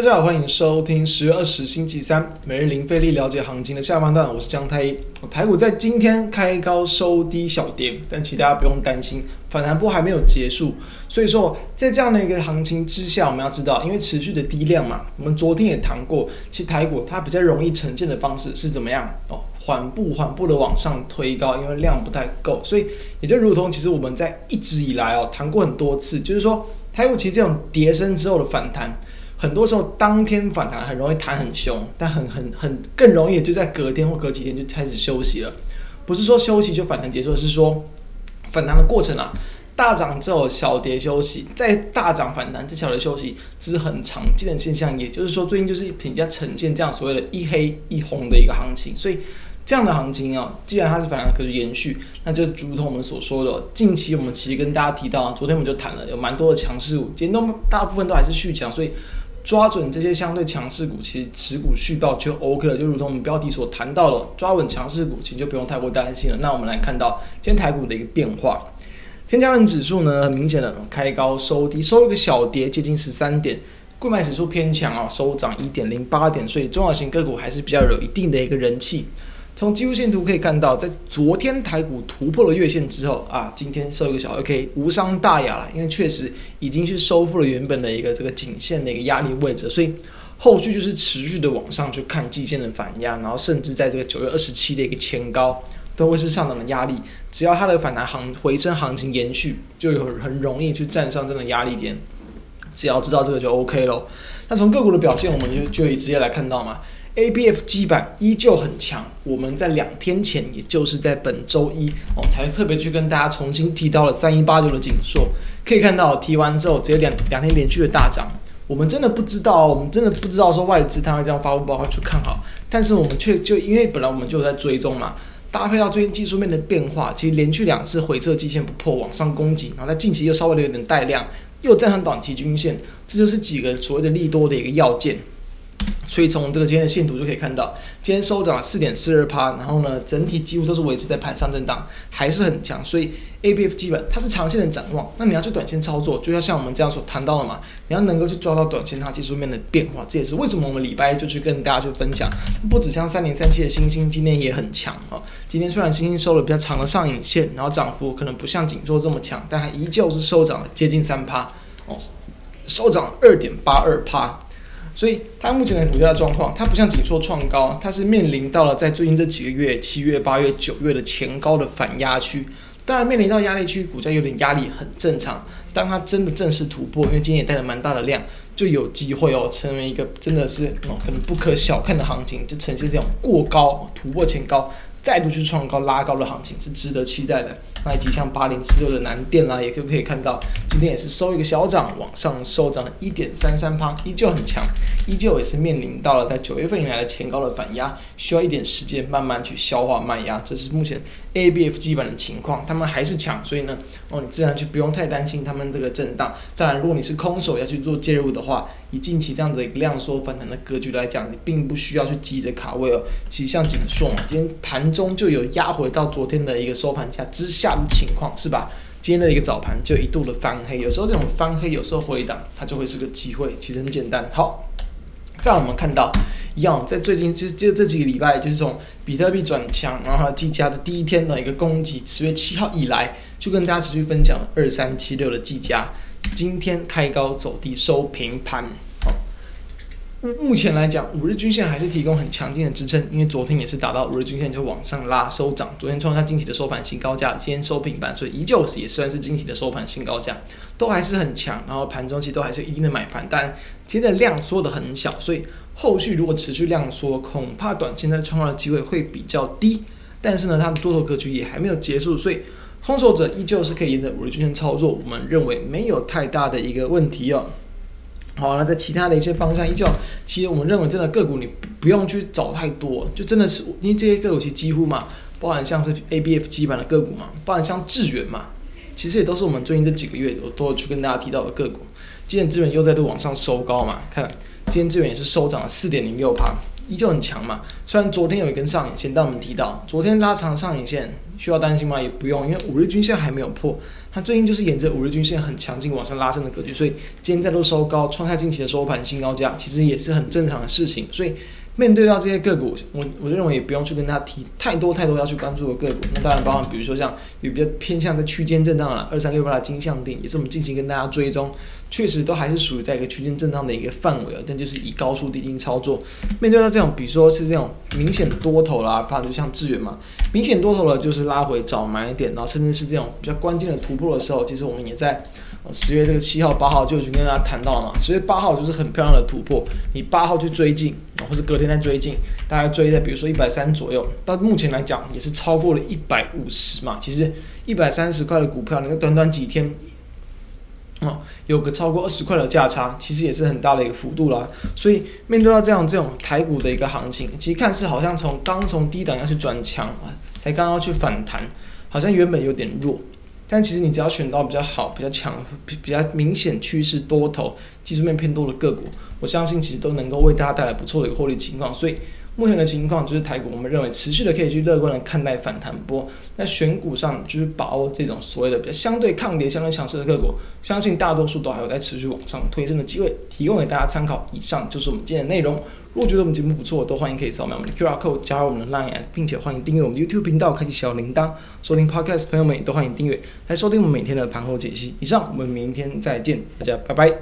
大家好，欢迎收听十月二十星期三每日零费力了解行情的下半段，我是江太一。台股在今天开高收低小跌，但其实大家不用担心，反弹波还没有结束。所以说，在这样的一个行情之下，我们要知道，因为持续的低量嘛，我们昨天也谈过，其实台股它比较容易呈现的方式是怎么样哦？缓步缓步的往上推高，因为量不太够，所以也就如同其实我们在一直以来哦谈过很多次，就是说台股其实这种跌升之后的反弹。很多时候当天反弹很容易弹很凶，但很很很更容易就在隔天或隔几天就开始休息了。不是说休息就反弹结束，是说反弹的过程啊，大涨之后小跌休息，在大涨反弹之小跌休息，这是很常见的现象。也就是说，最近就是比较呈现这样所谓的一黑一红的一个行情。所以这样的行情啊，既然它是反弹可以延续，那就如同我们所说的，近期我们其实跟大家提到，昨天我们就谈了有蛮多的强势股，今天都大部分都还是续强，所以。抓准这些相对强势股，其实持股续报就 OK 了，就如同我们标题所谈到的，抓稳强势股，其实就不用太过担心了。那我们来看到今天台股的一个变化，天加文指数呢，很明显的开高收低，收一个小跌，接近十三点，购买指数偏强啊，收涨一点零八点，所以中小型个股还是比较有一定的一个人气。从技术线图可以看到，在昨天台股突破了月线之后啊，今天收一个小 OK，无伤大雅了。因为确实已经去收复了原本的一个这个颈线的一个压力位置，所以后续就是持续的往上去看季线的反压，然后甚至在这个九月二十七的一个前高都会是上涨的压力。只要它的反弹行回升行情延续，就有很容易去站上这个压力点。只要知道这个就 OK 喽。那从个股的表现，我们就就以直接来看到嘛。A B F 基板依旧很强，我们在两天前，也就是在本周一哦，才特别去跟大家重新提到了三一八九的紧缩，可以看到提完之后直接两两天连续的大涨。我们真的不知道，我们真的不知道说外资他会这样发布报告去看好，但是我们却就因为本来我们就在追踪嘛，搭配到最近技术面的变化，其实连续两次回撤基线不破往上攻击，然后在近期又稍微的有点带量，又站上短期均线，这就是几个所谓的利多的一个要件。所以从这个今天的线图就可以看到，今天收涨了四点四二趴，然后呢，整体几乎都是维持在盘上震荡，还是很强。所以 A B F 基本它是长线的展望。那你要去短线操作，就要像我们这样所谈到的嘛，你要能够去抓到短线它技术面的变化。这也是为什么我们礼拜一就去跟大家去分享，不止像三零三七的星星今天也很强啊。今天虽然星星收了比较长的上影线，然后涨幅可能不像景硕这么强，但它依旧是收涨了接近三趴哦，收涨二点八二趴。所以它目前的股价状况，它不像紧缩创高，它是面临到了在最近这几个月，七月、八月、九月的前高的反压区。当然面临到压力区，股价有点压力很正常。当它真的正式突破，因为今天也带了蛮大的量，就有机会哦，成为一个真的是哦，可能不可小看的行情，就呈现这种过高突破前高。再度去创高拉高的行情是值得期待的。那以及像八零四六的南电啦，也可不可以看到，今天也是收一个小涨，往上收涨了一点三三趴，依旧很强，依旧也是面临到了在九月份以来的前高的反压，需要一点时间慢慢去消化慢压。这是目前 A B F 基本的情况，他们还是强，所以呢，哦，你自然就不用太担心他们这个震荡。当然，如果你是空手要去做介入的话，以近期这样子一个量缩反弹的格局来讲，你并不需要去急着卡位哦。其实像景硕嘛，今天盘中就有压回到昨天的一个收盘价之下的情况，是吧？今天的一个早盘就一度的翻黑，有时候这种翻黑，有时候回档，它就会是个机会。其实很简单。好，在我们看到一样，在最近就就这几个礼拜，就是从比特币转强，然后计价的第一天的一个攻击，十月七号以来，就跟大家持续分享二三七六的计价。今天开高走低收平盘，目前来讲，五日均线还是提供很强劲的支撑，因为昨天也是达到五日均线就往上拉收涨，昨天创下惊喜的收盘新高价，今天收平盘，所以依旧是也算是惊喜的收盘新高价，都还是很强。然后盘中其实都还是一定的买盘，但今天的量缩的很小，所以后续如果持续量缩，恐怕短线的创造的机会会比较低。但是呢，它的多头格局也还没有结束，所以。空手者依旧是可以沿着五日均线操作，我们认为没有太大的一个问题哦。好，那在其他的一些方向依旧，其实我们认为真的个股你不用去找太多，就真的是因为这些个股其实几乎嘛，包含像是 ABF 基板的个股嘛，包含像智远嘛，其实也都是我们最近这几个月我都有去跟大家提到的个股。今天资源又再度往上收高嘛，看今天资源也是收涨了四点零六趴，依旧很强嘛。虽然昨天有一根上影线，但我们提到昨天拉长上影线。需要担心吗？也不用，因为五日均线还没有破，它最近就是沿着五日均线很强劲往上拉升的格局，所以今天再度收高，创下近期的收盘新高价，其实也是很正常的事情。所以面对到这些个股，我我认为也不用去跟他提太多太多要去关注的个股。那当然包含比如说像有比较偏向在区间震荡了，二三六八的金像电也是我们近期跟大家追踪。确实都还是属于在一个区间震荡的一个范围啊，但就是以高速低进操作。面对到这种，比如说是这种明显多头啦，不然就像智原嘛，明显多头了就是拉回找买点，然后甚至是这种比较关键的突破的时候，其实我们也在十月这个七号、八号就已经跟大家谈到了嘛。十月八号就是很漂亮的突破，你八号去追进，或是隔天再追进，大概追在比如说一百三左右，到目前来讲也是超过了一百五十嘛。其实一百三十块的股票，你看短短几天。哦，有个超过二十块的价差，其实也是很大的一个幅度啦。所以面对到这样这种台股的一个行情，其实看似好像从刚从低档要去转强啊，才刚刚去反弹，好像原本有点弱，但其实你只要选到比较好、比较强、比比较明显趋势多头、技术面偏多的个股，我相信其实都能够为大家带来不错的一个获利情况。所以。目前的情况就是台股，我们认为持续的可以去乐观的看待反弹波。那选股上就是把握这种所谓的比较相对抗跌、相对强势的个股，相信大多数都还有在持续往上推升的机会，提供给大家参考。以上就是我们今天的内容。如果觉得我们节目不错，都欢迎可以扫描我们的 QR code 加入我们的 Line，并且欢迎订阅我们的 YouTube 频道，开启小铃铛。收听 Podcast 朋友们也都欢迎订阅来收听我们每天的盘后解析。以上，我们明天再见，大家拜拜。